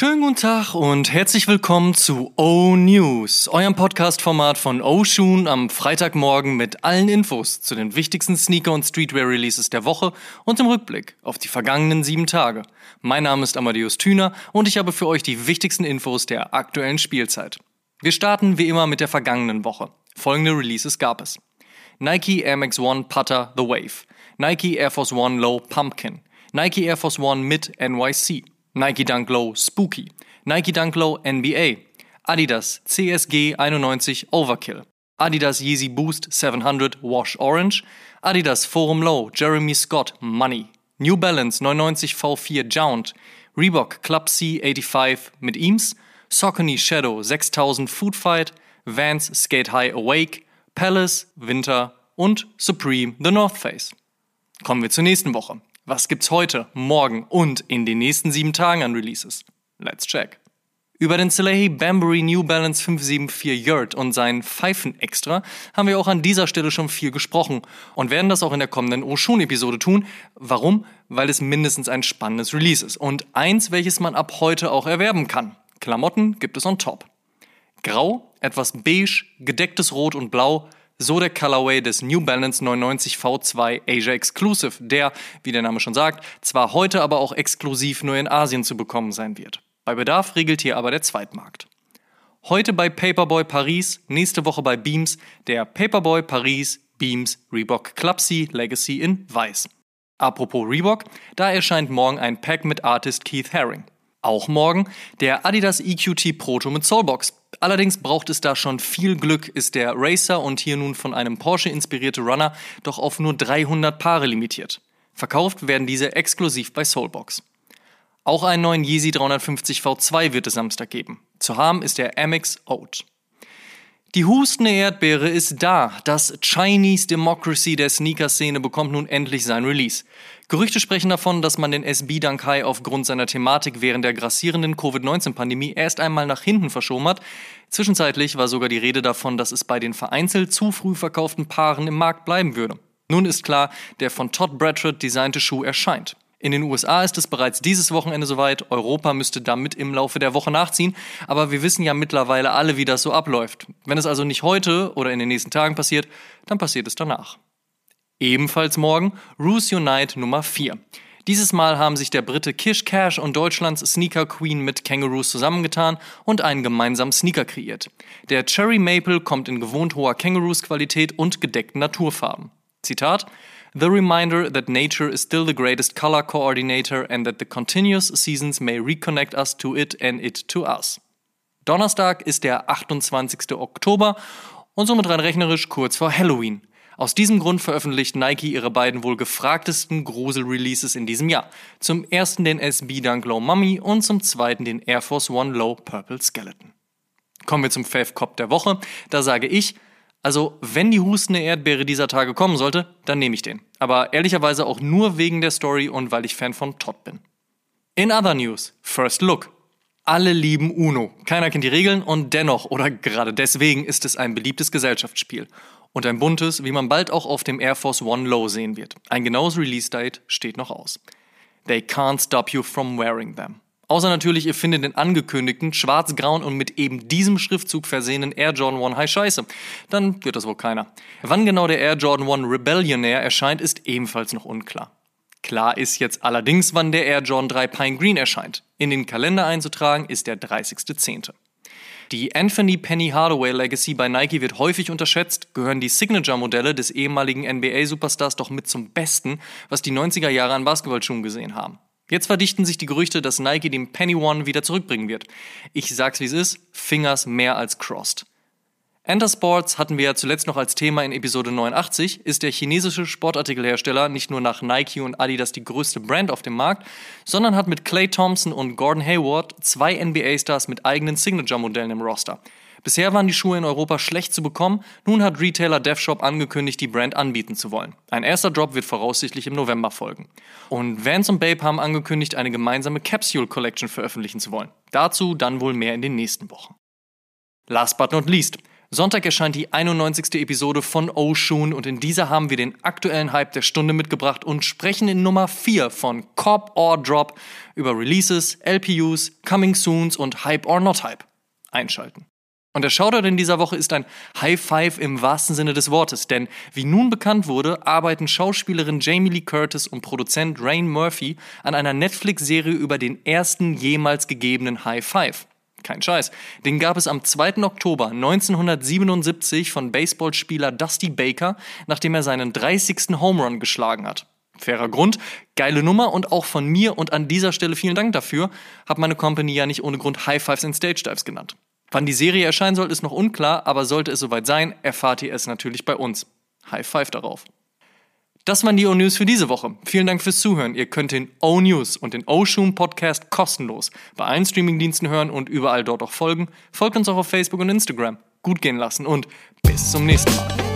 Schönen guten Tag und herzlich willkommen zu O News, eurem Podcast-Format von O Shoon am Freitagmorgen mit allen Infos zu den wichtigsten Sneaker- und Streetwear-Releases der Woche und im Rückblick auf die vergangenen sieben Tage. Mein Name ist Amadeus Thüner und ich habe für euch die wichtigsten Infos der aktuellen Spielzeit. Wir starten wie immer mit der vergangenen Woche. Folgende Releases gab es. Nike Air Max One Putter The Wave, Nike Air Force One Low Pumpkin, Nike Air Force One Mid NYC, Nike Dunk Low Spooky, Nike Dunk Low NBA, Adidas CSG 91 Overkill, Adidas Yeezy Boost 700 Wash Orange, Adidas Forum Low Jeremy Scott Money, New Balance 99 V4 Jount, Reebok Club C 85 mit Eames, Saucony Shadow 6000 Food Fight, Vans Skate High Awake, Palace Winter und Supreme The North Face. Kommen wir zur nächsten Woche. Was gibt's heute, morgen und in den nächsten sieben Tagen an Releases? Let's check. Über den Salehi Bambury New Balance 574 Yurt und seinen Pfeifen-Extra haben wir auch an dieser Stelle schon viel gesprochen und werden das auch in der kommenden Oshun-Episode tun. Warum? Weil es mindestens ein spannendes Release ist und eins, welches man ab heute auch erwerben kann. Klamotten gibt es on top. Grau, etwas beige, gedecktes Rot und Blau so der Colorway des New Balance 990 V2 Asia Exclusive, der, wie der Name schon sagt, zwar heute aber auch exklusiv nur in Asien zu bekommen sein wird. Bei Bedarf regelt hier aber der Zweitmarkt. Heute bei Paperboy Paris, nächste Woche bei Beams, der Paperboy Paris Beams Reebok Club C Legacy in Weiß. Apropos Reebok, da erscheint morgen ein Pack mit Artist Keith Haring. Auch morgen der Adidas EQT Proto mit Soulbox. Allerdings braucht es da schon viel Glück, ist der Racer und hier nun von einem Porsche inspirierte Runner doch auf nur 300 Paare limitiert. Verkauft werden diese exklusiv bei Soulbox. Auch einen neuen Yeezy 350 V2 wird es Samstag geben. Zu haben ist der Amex Oat. Die hustende Erdbeere ist da. Das Chinese Democracy der Sneaker-Szene bekommt nun endlich sein Release. Gerüchte sprechen davon, dass man den SB Dankai aufgrund seiner Thematik während der grassierenden Covid-19-Pandemie erst einmal nach hinten verschoben hat. Zwischenzeitlich war sogar die Rede davon, dass es bei den vereinzelt zu früh verkauften Paaren im Markt bleiben würde. Nun ist klar, der von Todd Bradford designte Schuh erscheint. In den USA ist es bereits dieses Wochenende soweit, Europa müsste damit im Laufe der Woche nachziehen, aber wir wissen ja mittlerweile alle, wie das so abläuft. Wenn es also nicht heute oder in den nächsten Tagen passiert, dann passiert es danach. Ebenfalls morgen Roos Unite Nummer 4. Dieses Mal haben sich der Brite Kish Cash und Deutschlands Sneaker Queen mit Kangaroos zusammengetan und einen gemeinsamen Sneaker kreiert. Der Cherry Maple kommt in gewohnt hoher Kangaroos Qualität und gedeckten Naturfarben. Zitat The reminder that nature is still the greatest color coordinator and that the continuous seasons may reconnect us to it and it to us. Donnerstag ist der 28. Oktober und somit rein rechnerisch kurz vor Halloween. Aus diesem Grund veröffentlicht Nike ihre beiden wohl gefragtesten Grusel-Releases in diesem Jahr. Zum ersten den SB Dunk Low Mummy und zum zweiten den Air Force One Low Purple Skeleton. Kommen wir zum Fave Cop der Woche. Da sage ich, also, wenn die hustende Erdbeere dieser Tage kommen sollte, dann nehme ich den. Aber ehrlicherweise auch nur wegen der Story und weil ich Fan von Todd bin. In other news, First Look. Alle lieben Uno. Keiner kennt die Regeln und dennoch oder gerade deswegen ist es ein beliebtes Gesellschaftsspiel. Und ein buntes, wie man bald auch auf dem Air Force One Low sehen wird. Ein genaues Release-Date steht noch aus. They can't stop you from wearing them. Außer natürlich, ihr findet den angekündigten, schwarz-grauen und mit eben diesem Schriftzug versehenen Air Jordan 1 High Scheiße. Dann wird das wohl keiner. Wann genau der Air Jordan 1 Rebellionaire erscheint, ist ebenfalls noch unklar. Klar ist jetzt allerdings, wann der Air Jordan 3 Pine Green erscheint. In den Kalender einzutragen ist der 30.10. Die Anthony Penny Hardaway Legacy bei Nike wird häufig unterschätzt, gehören die Signature-Modelle des ehemaligen NBA-Superstars doch mit zum Besten, was die 90er Jahre an Basketballschuhen gesehen haben. Jetzt verdichten sich die Gerüchte, dass Nike den Penny One wieder zurückbringen wird. Ich sag's wie es ist, Fingers mehr als crossed. Enter Sports hatten wir ja zuletzt noch als Thema in Episode 89, ist der chinesische Sportartikelhersteller nicht nur nach Nike und Adidas die größte Brand auf dem Markt, sondern hat mit Clay Thompson und Gordon Hayward zwei NBA-Stars mit eigenen Signature-Modellen im Roster. Bisher waren die Schuhe in Europa schlecht zu bekommen, nun hat Retailer DevShop angekündigt, die Brand anbieten zu wollen. Ein erster Drop wird voraussichtlich im November folgen. Und Vans und Babe haben angekündigt, eine gemeinsame Capsule Collection veröffentlichen zu wollen. Dazu dann wohl mehr in den nächsten Wochen. Last but not least, Sonntag erscheint die 91. Episode von Oshun und in dieser haben wir den aktuellen Hype der Stunde mitgebracht und sprechen in Nummer 4 von Cop or Drop über Releases, LPUs, Coming Soons und Hype or Not Hype. Einschalten. Und der Shoutout in dieser Woche ist ein High Five im wahrsten Sinne des Wortes, denn wie nun bekannt wurde, arbeiten Schauspielerin Jamie Lee Curtis und Produzent Rain Murphy an einer Netflix-Serie über den ersten jemals gegebenen High Five. Kein Scheiß. Den gab es am 2. Oktober 1977 von Baseballspieler Dusty Baker, nachdem er seinen 30. Home Run geschlagen hat. Fairer Grund, geile Nummer und auch von mir und an dieser Stelle vielen Dank dafür, hat meine Company ja nicht ohne Grund High Fives in Stage Dives genannt. Wann die Serie erscheinen soll, ist noch unklar, aber sollte es soweit sein, erfahrt ihr es natürlich bei uns. High Five darauf. Das waren die O-News für diese Woche. Vielen Dank fürs Zuhören. Ihr könnt den O-News und den O-Shoom Podcast kostenlos bei allen Streamingdiensten hören und überall dort auch folgen. Folgt uns auch auf Facebook und Instagram. Gut gehen lassen und bis zum nächsten Mal.